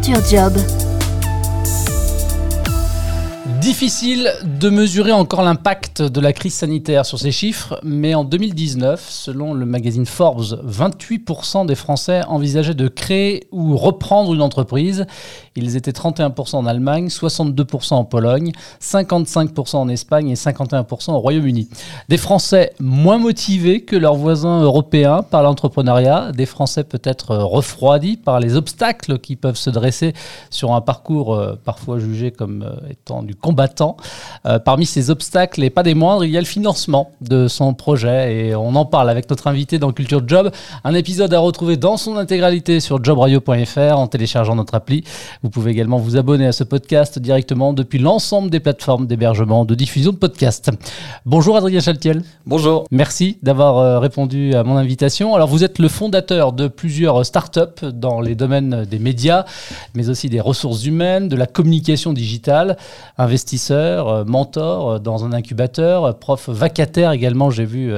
Culture Job. Difficile de mesurer encore l'impact de la crise sanitaire sur ces chiffres, mais en 2019, selon le magazine Forbes, 28% des Français envisageaient de créer ou reprendre une entreprise. Ils étaient 31% en Allemagne, 62% en Pologne, 55% en Espagne et 51% au Royaume-Uni. Des Français moins motivés que leurs voisins européens par l'entrepreneuriat, des Français peut-être refroidis par les obstacles qui peuvent se dresser sur un parcours euh, parfois jugé comme euh, étant du Euh, parmi ces obstacles, et pas des moindres, il y a le financement de son projet et on en parle avec notre invité dans Culture Job. Un épisode à retrouver dans son intégralité sur jobradio.fr en téléchargeant notre appli. Vous pouvez également vous abonner à ce podcast directement depuis l'ensemble des plateformes d'hébergement de diffusion de podcasts. Bonjour Adrien Chaltiel. Bonjour. Merci d'avoir euh, répondu à mon invitation. Alors vous êtes le fondateur de plusieurs startups dans les domaines des médias, mais aussi des ressources humaines, de la communication digitale, investisseur, euh, mentor euh, dans un incubateur, prof vacataire également, j'ai vu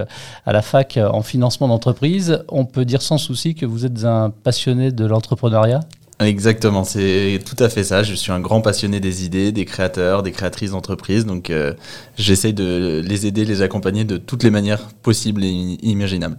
à la fac en financement d'entreprise. On peut dire sans souci que vous êtes un passionné de l'entrepreneuriat? Exactement, c'est tout à fait ça. Je suis un grand passionné des idées, des créateurs, des créatrices d'entreprises. Donc, euh, j'essaie de les aider, les accompagner de toutes les manières possibles et imaginables.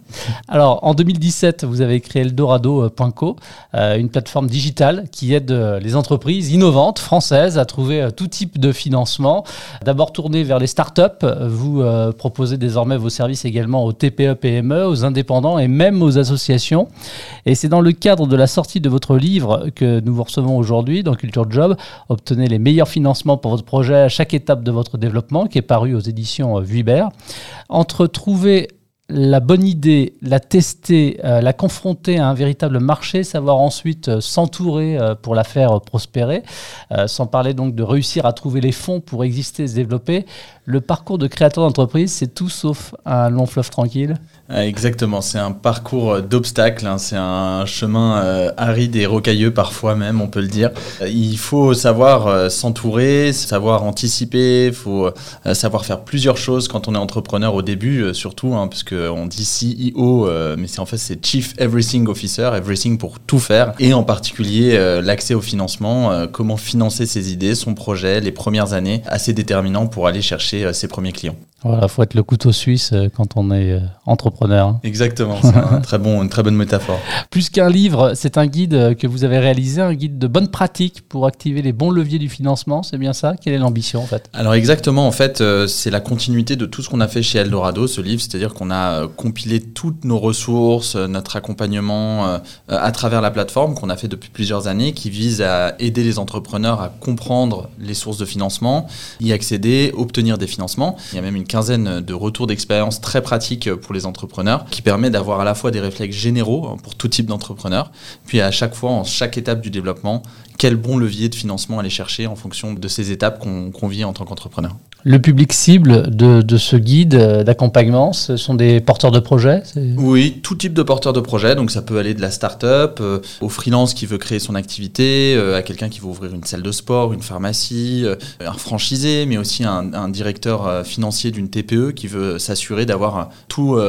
Alors, en 2017, vous avez créé Eldorado.co, euh, une plateforme digitale qui aide euh, les entreprises innovantes françaises à trouver tout type de financement. D'abord tourné vers les startups, vous proposez désormais vos services également aux TPE, PME, aux indépendants et même aux associations. Et c'est dans le cadre de la sortie de votre livre que nous vous recevons aujourd'hui dans Culture Job. Obtenez les meilleurs financements pour votre projet à chaque étape de votre développement, qui est paru aux éditions Vuibert. Entre trouver la bonne idée, la tester, euh, la confronter à un véritable marché, savoir ensuite euh, s'entourer pour la faire prospérer, sans parler donc de réussir à trouver les fonds pour exister et se développer. Le parcours de créateur d'entreprise, c'est tout sauf un long fleuve tranquille. Exactement, c'est un parcours euh, d'obstacles, hein. c'est un chemin euh, aride et rocailleux parfois même, on peut le dire. Euh, il faut savoir s'entourer, savoir anticiper, il faut savoir faire plusieurs choses quand on est entrepreneur au début, surtout, hein, parce qu'on dit CEO, mais c'est en fait c'est Chief Everything Officer, everything pour tout faire, et en particulier l'accès au financement, comment financer ses idées, son projet, les premières années, assez déterminant pour aller chercher ses premiers clients. Voilà, faut être le couteau suisse quand on est entrepreneur Hein. Exactement, c'est un très bon, une très bonne métaphore. Plus qu'un livre, c'est un guide que vous avez réalisé, un guide de bonne pratique pour activer les bons leviers du financement, c'est bien ça? Quelle est l'ambition en fait? Alors exactement, en fait, euh, c'est la continuité de tout ce qu'on a fait chez Eldorado, ce livre, c'est-à-dire qu'on a euh, compilé toutes nos ressources, euh, notre accompagnement à travers la plateforme qu'on a fait depuis plusieurs années, qui vise à aider les entrepreneurs à comprendre les sources de financement, y accéder, obtenir des financements. Il y a même une quinzaine de retours d'expérience très pratiques pour les entrepreneurs qui permet d'avoir à la fois des réflexes généraux hein, pour tout type d'entrepreneur, puis à chaque fois, en chaque étape du développement, quel bon levier de financement aller chercher en fonction de ces étapes qu'on vit en tant qu'entrepreneur. Le public cible de, ce guide d'accompagnement, ce sont des porteurs de projets Oui, tout type de porteurs de projets. Donc ça peut aller de la start-up euh, au freelance qui veut créer son activité, euh, à quelqu'un qui veut ouvrir une salle de sport, une pharmacie, euh, un franchisé, mais aussi un, un directeur financier d'une TPE qui veut s'assurer d'avoir tout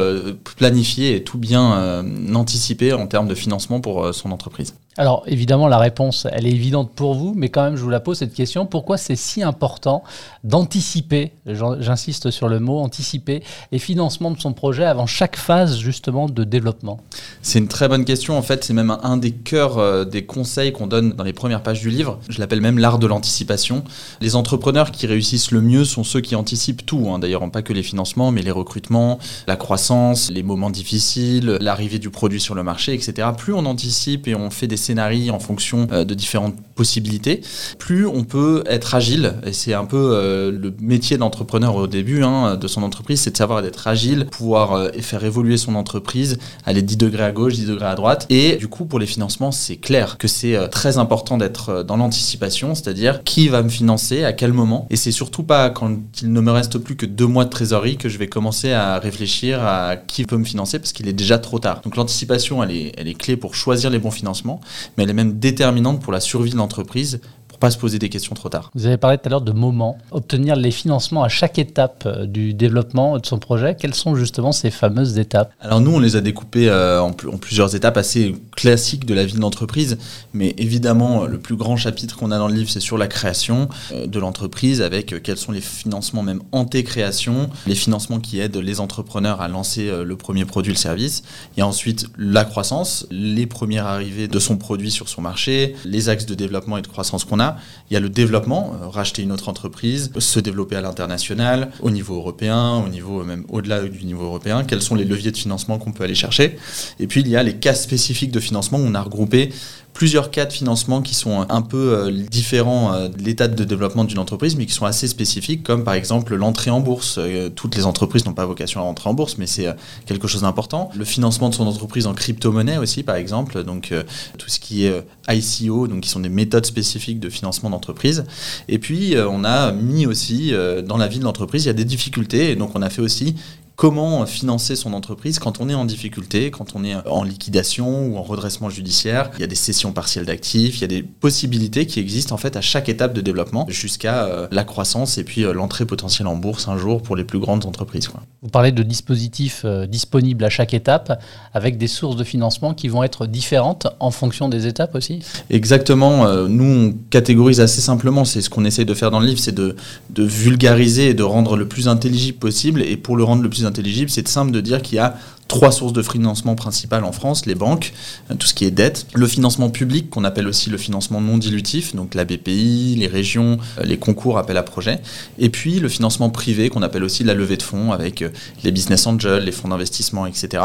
planifié et tout bien anticipé en termes de financement pour son entreprise. Alors évidemment, la réponse, elle est évidente pour vous, mais quand même, je vous la pose cette question. Pourquoi c'est si important d'anticiper, j'insiste sur le mot, anticiper les financements de son projet avant chaque phase justement de développement? C'est une très bonne question. En fait, c'est même un des cœurs euh, des conseils qu'on donne dans les premières pages du livre. Je l'appelle même l'art de l'anticipation. Les entrepreneurs qui réussissent le mieux sont ceux qui anticipent tout. Hein. D'ailleurs, pas que les financements, mais les recrutements, la croissance, les moments difficiles, l'arrivée du produit sur le marché, etc. Plus on anticipe et on fait des scénarios en fonction euh, de différentes possibilités, plus on peut être agile. Et c'est un peu euh, le métier d'entrepreneur au début hein, de son entreprise, c'est de savoir être agile, pouvoir euh, faire évoluer son entreprise, aller 10 degrés à gauche, 10 degrés à droite. Et du coup, pour les financements, c'est clair que c'est très important d'être dans l'anticipation, c'est-à-dire qui va me financer, à quel moment. Et c'est surtout pas quand il ne me reste plus que deux mois de trésorerie que je vais commencer à réfléchir à qui peut me financer parce qu'il est déjà trop tard. Donc l'anticipation, elle est, elle est clé pour choisir les bons financements mais elle est même déterminante pour la survie de l'entreprise pas se poser des questions trop tard. Vous avez parlé tout à l'heure de moments, obtenir les financements à chaque étape euh, du développement de son projet. Quelles sont justement ces fameuses étapes? Alors nous, on les a découpées euh, en, en, plusieurs étapes assez classiques de la vie de l'entreprise, mais évidemment, le plus grand chapitre qu'on a dans le livre, c'est sur la création de l'entreprise, avec quels sont les financements même anté-création, les financements qui aident les entrepreneurs à lancer le premier produit, le service, et ensuite la croissance, les premières arrivées de son produit sur son marché, les axes de développement et de croissance qu'on a. Il y a le développement, euh, racheter une autre entreprise, se développer à l'international, au niveau européen, au niveau même au-delà du niveau européen, quels sont les leviers de financement qu'on peut aller chercher. Et puis il y a les cas spécifiques de financement où on a regroupé plusieurs cas de financement qui sont un peu euh, différents euh, de l'état de développement d'une entreprise, mais qui sont assez spécifiques, comme par exemple l'entrée en bourse. Euh, toutes les entreprises n'ont pas vocation à rentrer en bourse, mais c'est quelque chose d'important. Le financement de son entreprise en crypto-monnaie aussi, par exemple, donc tout ce qui est ICO, donc qui sont des méthodes spécifiques de financement d'entreprise. Et puis on a mis aussi dans la vie de l'entreprise, il y a des difficultés, et donc on a fait aussi comment financer son entreprise quand on est en difficulté, quand on est en liquidation ou en redressement judiciaire. Il y a des cessions partielles d'actifs, il y a des possibilités qui existent en fait à chaque étape de développement jusqu'à euh, la croissance et puis euh, l'entrée potentielle en bourse un jour pour les plus grandes entreprises. Vous parlez de dispositifs euh, disponibles à chaque étape avec des sources de financement qui vont être différentes en fonction des étapes aussi? Exactement. nous, on catégorise assez simplement, c'est ce qu'on essaye de faire dans le livre, c'est de, de vulgariser et de rendre le plus intelligible possible. Et pour le rendre le plus intelligible, c'est simple de dire qu'il y a trois sources de financement principales en France, les banques, euh, tout ce qui est dette, le financement public qu'on appelle aussi le financement non dilutif, donc la BPI, les régions, euh, les concours, appels à projets, et puis le financement privé qu'on appelle aussi la levée de fonds avec euh, les business angels, les fonds d'investissement, etc.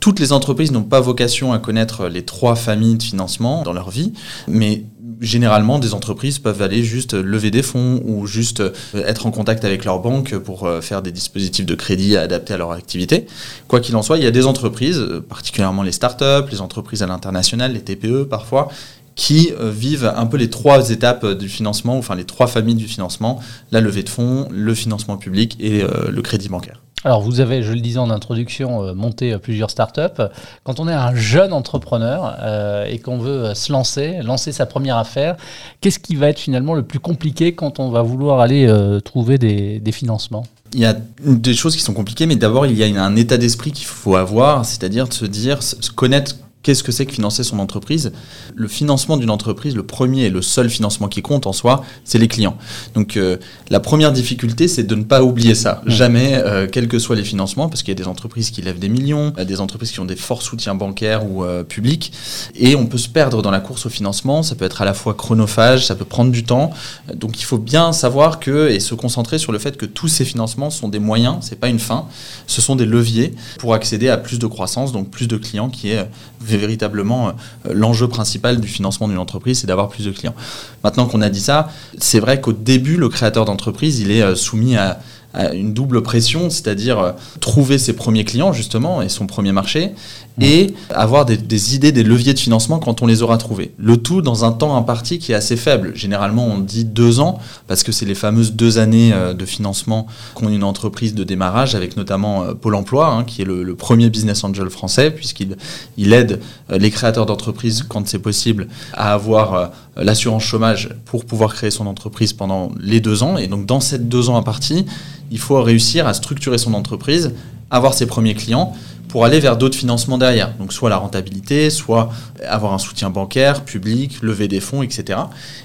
Toutes les entreprises n'ont pas vocation à connaître les trois familles de financement dans leur vie, mais généralement, des entreprises peuvent aller juste lever des fonds ou juste euh, être en contact avec leur banque pour euh, faire des dispositifs de crédit adaptés à leur activité. Quoi qu'il en soit, il y a des entreprises, euh, particulièrement les startups, les entreprises à l'international, les TPE parfois, qui vivent un peu les trois étapes du financement, enfin les trois familles du financement, la levée de fonds, le financement public et le crédit bancaire. Alors, vous avez, je le disais en introduction, euh, monté euh, plusieurs startups. Quand on est un jeune entrepreneur euh, et qu'on veut se lancer, lancer sa première affaire, qu'est-ce qui va être finalement le plus compliqué quand on va vouloir aller trouver des, des financements? Il y a des choses qui sont compliquées, mais d'abord, il y a un état d'esprit qu'il faut avoir, c'est-à-dire de se dire, se connaître Qu'est-ce que c'est que financer son entreprise? Le financement d'une entreprise, le premier et le seul financement qui compte en soi, c'est les clients. Donc euh, la première difficulté, c'est de ne pas oublier ça. Jamais, euh, quels que soient les financements, parce qu'il y a des entreprises qui lèvent des millions, des entreprises qui ont des forts soutiens bancaires ou euh, publics, et on peut se perdre dans la course au financement. Ça peut être à la fois chronophage, ça peut prendre du temps. Donc il faut bien savoir que et se concentrer sur le fait que tous ces financements sont des moyens, c'est pas une fin. Ce sont des leviers pour accéder à plus de croissance, donc plus de clients, qui est véritablement euh, l'enjeu principal du financement d'une entreprise, c'est d'avoir plus de clients. Maintenant qu'on a dit ça, c'est vrai qu'au début, le créateur d'entreprise, il est euh, soumis à une double pression, c'est-à-dire euh, trouver ses premiers clients justement et son premier marché, et avoir des, idées, des leviers de financement quand on les aura trouvés. Le tout dans un temps imparti qui est assez faible. Généralement, on dit deux ans, parce que c'est les fameuses deux années euh, de financement qu'ont une entreprise de démarrage, avec notamment euh, Pôle Emploi, hein, qui est le, premier business angel français, puisqu'il il aide les créateurs d'entreprises, quand c'est possible, à avoir l'assurance chômage pour pouvoir créer son entreprise pendant les deux ans. Et donc, dans ces deux ans impartis, il faut réussir à structurer son entreprise, avoir ses premiers clients pour aller vers d'autres financements derrière. Donc soit la rentabilité, soit avoir un soutien bancaire, public, lever des fonds, etc.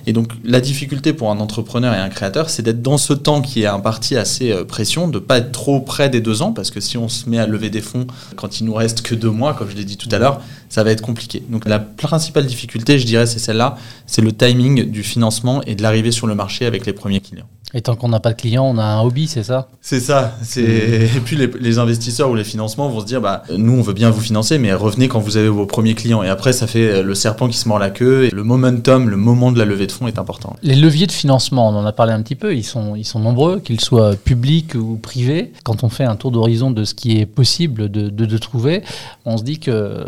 Et donc la difficulté pour un entrepreneur et un créateur, c'est d'être dans ce temps qui est un parti assez euh, pression, de pas être trop près des deux ans, parce que si on se met à lever des fonds quand il nous reste que deux mois, comme je l'ai dit tout à l'heure, ça va être compliqué. Donc la principale difficulté, je dirais, c'est celle-là, c'est le timing du financement et de l'arrivée sur le marché avec les premiers clients. Et tant qu'on n'a pas de clients, on a un hobby, c'est ça? C'est ça. C'est... Et puis les, investisseurs ou les financements vont se dire, bah, nous, on veut bien vous financer, mais revenez quand vous avez vos premiers clients. Et après, ça fait le serpent qui se mord la queue. Et le momentum, le moment de la levée de fonds est important. Les leviers de financement, on en a parlé un petit peu, ils sont, ils sont nombreux, qu'ils soient publics ou privés. Quand on fait un tour d'horizon de ce qui est possible de, de, de trouver, on se dit que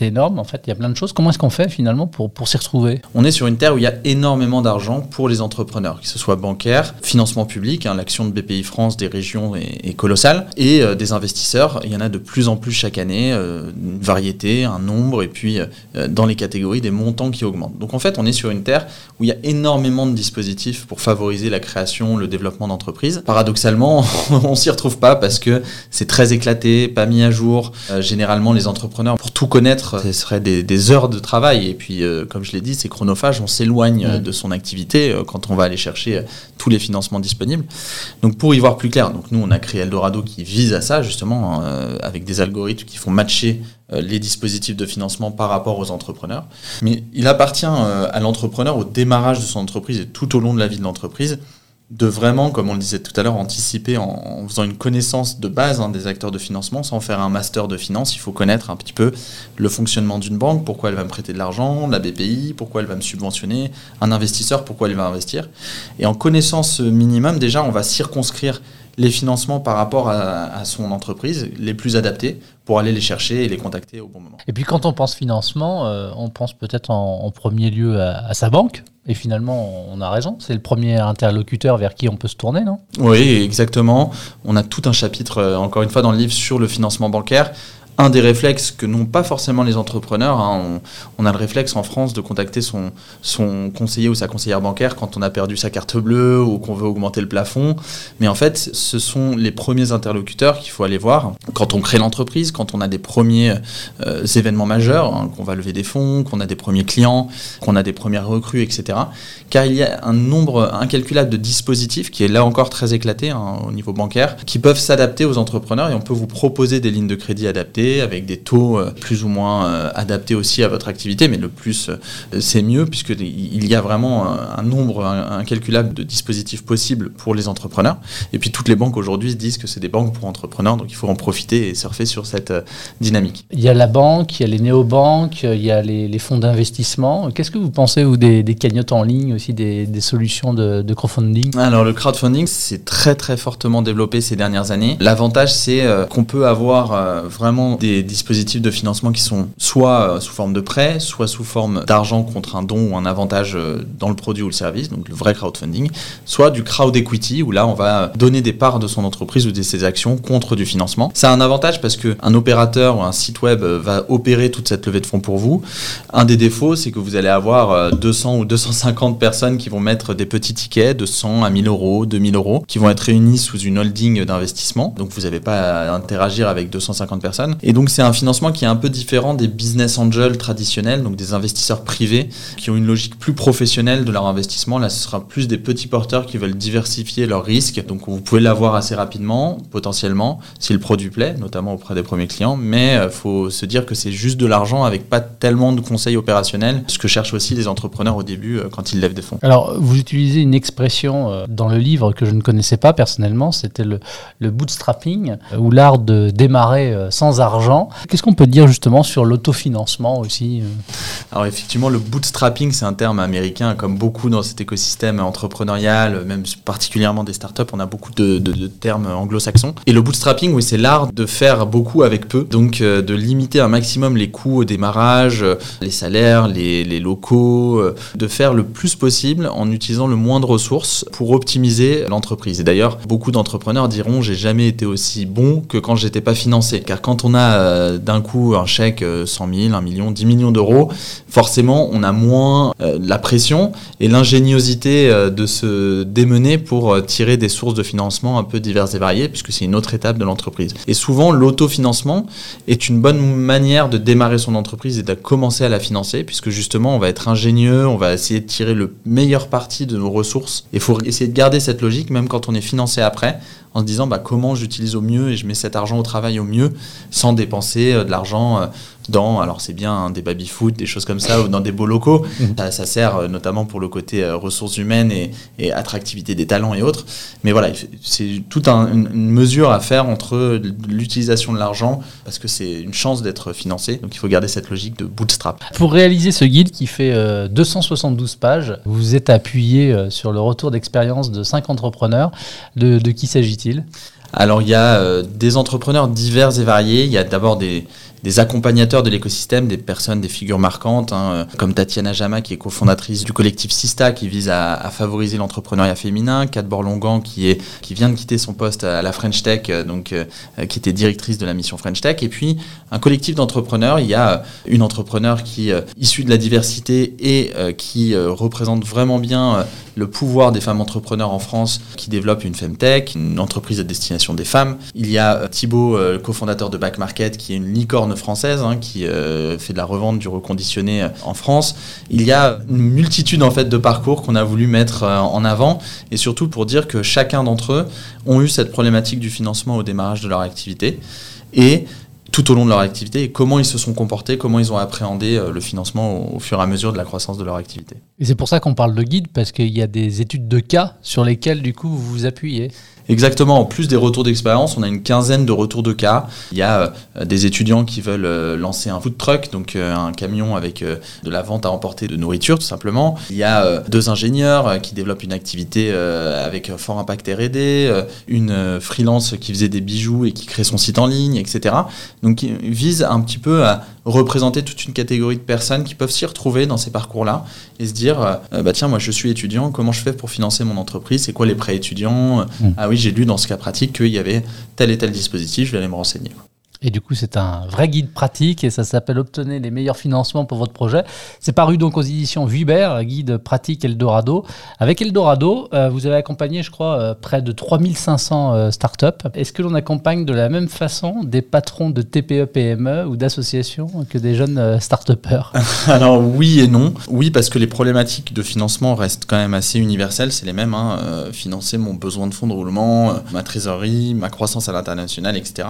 c'est énorme. En fait, il y a plein de choses. Comment est-ce qu'on fait finalement pour, pour s'y retrouver? On est sur une terre où il y a énormément d'argent pour les entrepreneurs, que ce soit bancaire, financement public, hein, l'action de BPI France des régions est, colossale, et euh, des investisseurs. Il y en a de plus en plus chaque année, euh, une variété, un nombre, et puis euh, dans les catégories des montants qui augmentent. Donc en fait, on est sur une terre où il y a énormément de dispositifs pour favoriser la création, le développement d'entreprises. Paradoxalement, on s'y retrouve pas parce que c'est très éclaté, pas mis à jour. généralement, les entrepreneurs, pour tout connaître, ce serait des, heures de travail. Et puis, comme je l'ai dit, c'est chronophage, on s'éloigne de son activité quand on va aller chercher tous les financements disponibles. Donc pour y voir plus clair, donc nous on a créé Eldorado qui vise à ça justement euh, avec des algorithmes qui font matcher euh, les dispositifs de financement par rapport aux entrepreneurs. Mais il appartient euh, à l'entrepreneur au démarrage de son entreprise et tout au long de la vie de l'entreprise de vraiment, comme on le disait tout à l'heure, anticiper en, faisant une connaissance de base hein, des acteurs de financement, sans faire un master de finance. Il faut connaître un petit peu le fonctionnement d'une banque, pourquoi elle va me prêter de l'argent, la BPI, pourquoi elle va me subventionner, un investisseur, pourquoi il va investir. Et en connaissant ce minimum, déjà, on va circonscrire les financements par rapport à, son entreprise les plus adaptés pour aller les chercher et les contacter au bon moment. Et puis quand on pense financement, euh, on pense peut-être en, premier lieu à, sa banque. Et finalement, on a raison, c'est le premier interlocuteur vers qui on peut se tourner, non? Oui, exactement. On a tout un chapitre, euh, encore une fois, dans le livre sur le financement bancaire un des réflexes que n'ont pas forcément les entrepreneurs. Hein. On, a le réflexe en France de contacter son, conseiller ou sa conseillère bancaire quand on a perdu sa carte bleue ou qu'on veut augmenter le plafond. Mais en fait, ce sont les premiers interlocuteurs qu'il faut aller voir quand on crée l'entreprise, quand on a des premiers euh, événements majeurs, hein, qu'on va lever des fonds, qu'on a des premiers clients, qu'on a des premières recrues, etc. Car il y a un nombre incalculable de dispositifs qui est là encore très éclaté hein, au niveau bancaire, qui peuvent s'adapter aux entrepreneurs et on peut vous proposer des lignes de crédit adaptées avec des taux euh, plus ou moins euh, adaptés aussi à votre activité, mais le plus euh, c'est mieux puisqu'il y a vraiment un nombre incalculable de dispositifs possibles pour les entrepreneurs. Et puis toutes les banques aujourd'hui disent que c'est des banques pour entrepreneurs, donc il faut en profiter et surfer sur cette dynamique. Il y a la banque, il y a les néobanques, il y a les, fonds d'investissement. Qu'est-ce que vous pensez, ou des, cagnottes en ligne, aussi des, solutions de, de, crowdfunding? Alors le crowdfunding, c'est très très fortement développé ces dernières années. L'avantage, c'est qu'on peut avoir vraiment des dispositifs de financement qui sont soit euh, sous forme de prêt, soit sous forme d'argent contre un don ou un avantage euh, dans le produit ou le service, donc le vrai crowdfunding, soit du crowd equity, où là on va donner des parts de son entreprise ou de ses actions contre du financement. Ça a un avantage parce qu'un opérateur ou un site web euh, va opérer toute cette levée de fonds pour vous. Un des défauts, c'est que vous allez avoir 200 ou 250 personnes qui vont mettre des petits tickets de 100 à 1000 euros, 2000 euros, qui vont être réunis sous une holding d'investissement. Donc vous n'avez pas à interagir avec 250 personnes. Et donc c'est un financement qui est un peu différent des business angels traditionnels, donc des investisseurs privés qui ont une logique plus professionnelle de leur investissement. Là, ce sera plus des petits porteurs qui veulent diversifier leurs risques. Donc vous pouvez l'avoir assez rapidement, potentiellement, si le produit plaît, notamment auprès des premiers clients. Mais il euh, faut se dire que c'est juste de l'argent avec pas tellement de conseils opérationnels, ce que cherchent aussi les entrepreneurs au début euh, quand ils lèvent des fonds. Alors vous utilisez une expression euh, dans le livre que je ne connaissais pas personnellement, c'était le, le bootstrapping, ou l'art de démarrer sans argent Qu'est-ce qu'on peut dire justement sur l'autofinancement aussi euh? Alors effectivement, le bootstrapping, c'est un terme américain, comme beaucoup dans cet écosystème entrepreneurial, même particulièrement des startups, on a beaucoup de, termes anglo-saxons. Et le bootstrapping, oui, c'est l'art de faire beaucoup avec peu, donc euh, de limiter un maximum les coûts au démarrage, euh, les salaires, les, locaux, de faire le plus possible en utilisant le moins de ressources pour optimiser l'entreprise. Et d'ailleurs, beaucoup d'entrepreneurs diront j'ai jamais été aussi bon que quand j'étais pas financé, car quand on a euh, d'un coup un chèque 100 000, 1 million, 10 millions d'euros, forcément on a moins euh, la pression et l'ingéniosité euh, de se démener pour tirer des sources de financement un peu diverses et variées, puisque c'est une autre étape de l'entreprise. Et souvent l'autofinancement est une bonne manière de démarrer son entreprise et de commencer à la financer, puisque justement on va être ingénieux, on va essayer de tirer le meilleur parti de nos ressources. Il faut essayer de garder cette logique même quand on est financé après en se disant bah, comment j'utilise au mieux et je mets cet argent au travail au mieux sans dépenser euh, de l'argent euh, dans, alors c'est bien des baby-foot, des choses comme ça, ou dans des beaux locaux. Mhm. Ça, sert euh, notamment pour le côté ressources humaines et, attractivité des talents et autres. Mais voilà, c'est toute une, mesure à faire entre l'utilisation de l'argent, parce que c'est une chance d'être financé. Donc il faut garder cette logique de bootstrap. Pour réaliser ce guide qui fait 272 pages, vous êtes appuyé sur le retour d'expérience de 5 entrepreneurs. De, de qui s'agit alors il y a euh, des entrepreneurs divers et variés. Il y a d'abord des, des accompagnateurs de l'écosystème, des personnes, des figures marquantes, hein, comme Tatiana Jama, qui est cofondatrice du collectif Sista, qui vise à, favoriser l'entrepreneuriat féminin, Kat Borlongan, qui, est, qui vient de quitter son poste à la French Tech, donc, qui était directrice de la mission French Tech, et puis un collectif d'entrepreneurs. Il y a une entrepreneur qui, issue de la diversité et qui représente vraiment bien le pouvoir des femmes entrepreneurs en France qui développe une Femtech, une entreprise à destination des femmes. Il y a euh, Thibaut, euh, cofondateur de Back Market, qui est une licorne française hein, qui euh, fait de la revente du reconditionné en France. Il y a une multitude en fait de parcours qu'on a voulu mettre en avant et surtout pour dire que chacun d'entre eux ont eu cette problématique du financement au démarrage de leur activité et tout au long de leur activité et comment ils se sont comportés, comment ils ont appréhendé euh, le financement au, fur et à mesure de la croissance de leur activité. Et c'est pour ça qu'on parle de guide, parce qu'il y a des études de cas sur lesquelles du coup vous vous appuyez. Exactement. En plus des retours d'expérience, on a une quinzaine de retours de cas. Il y a euh, des étudiants qui veulent euh, lancer un food truck, donc euh, un camion avec de la vente à emporter de nourriture, tout simplement. Il y a deux ingénieurs qui développent une activité avec fort impact R&D, une freelance qui faisait des bijoux et qui crée son site en ligne, etc. Donc, ils vise un petit peu à représenter toute une catégorie de personnes qui peuvent s'y retrouver dans ces parcours-là et se dire, bah tiens, moi je suis étudiant, comment je fais pour financer mon entreprise? C'est quoi les prêts étudiants? Mmh. Ah oui, j'ai lu dans ce cas pratique qu'il y avait tel et tel dispositif, je vais aller me renseigner. Et du coup, c'est un vrai guide pratique et ça s'appelle Obtenez les meilleurs financements pour votre projet. C'est paru donc aux éditions Vuibert, guide pratique Eldorado. Avec Eldorado, euh, vous avez accompagné, je crois, euh, près de 3500 euh, startups. Est-ce que l'on accompagne de la même façon des patrons de TPE, PME ou d'associations que des jeunes start-upers? Alors oui et non. Oui, parce que les problématiques de financement restent quand même assez universelles. C'est les mêmes. Hein. financer mon besoin de fonds de roulement, ma trésorerie, ma croissance à l'international, etc.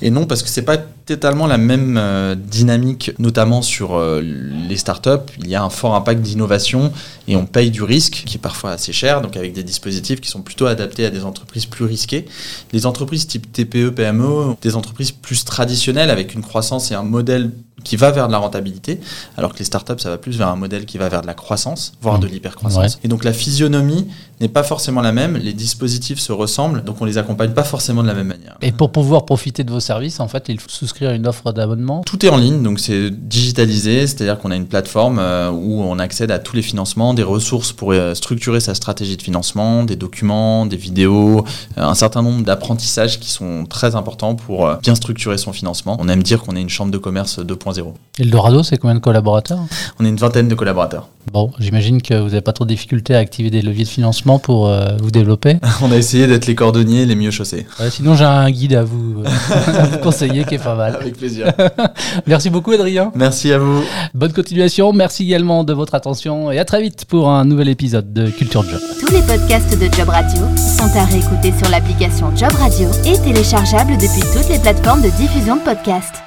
Et non, parce que c'est pas totalement la même euh, dynamique, notamment sur euh, les startups. Il y a un fort impact d'innovation et on paye du risque qui est parfois assez cher, donc avec des dispositifs qui sont plutôt adaptés à des entreprises plus risquées. Les entreprises type TPE, PME, des entreprises plus traditionnelles avec une croissance et un modèle qui va vers de la rentabilité, alors que les startups, ça va plus vers un modèle qui va vers de la croissance, voire de mmh. l'hypercroissance. Et donc la physionomie n'est pas forcément la même, les dispositifs se ressemblent, donc on les accompagne pas forcément de la même manière. Et pour pouvoir profiter de vos services, en fait, il faut souscrire à une offre d'abonnement? Tout est en ligne, donc c'est digitalisé, c'est-à-dire qu'on a une plateforme euh, où on accède à tous les financements, des ressources pour euh, structurer sa stratégie de financement, des documents, des vidéos, euh, un certain nombre d'apprentissages qui sont très importants pour bien structurer son financement. On aime dire qu'on est une chambre de commerce 2.0 et Eldorado, c'est combien de collaborateurs? On est une vingtaine de collaborateurs. Bon, j'imagine que vous n'avez pas trop de difficultés à activer des leviers de financement pour euh, vous développer. On a essayé d'être les cordonniers les mieux chaussés. sinon, j'ai un guide à vous, euh, conseiller qui est pas mal. Avec plaisir. Merci beaucoup, Adrien. Merci à vous. Bonne continuation. Merci également de votre attention et à très vite pour un nouvel épisode de Culture Job. Tous les podcasts de Job Radio sont à réécouter sur l'application Job Radio et téléchargeables depuis toutes les plateformes de diffusion de podcasts.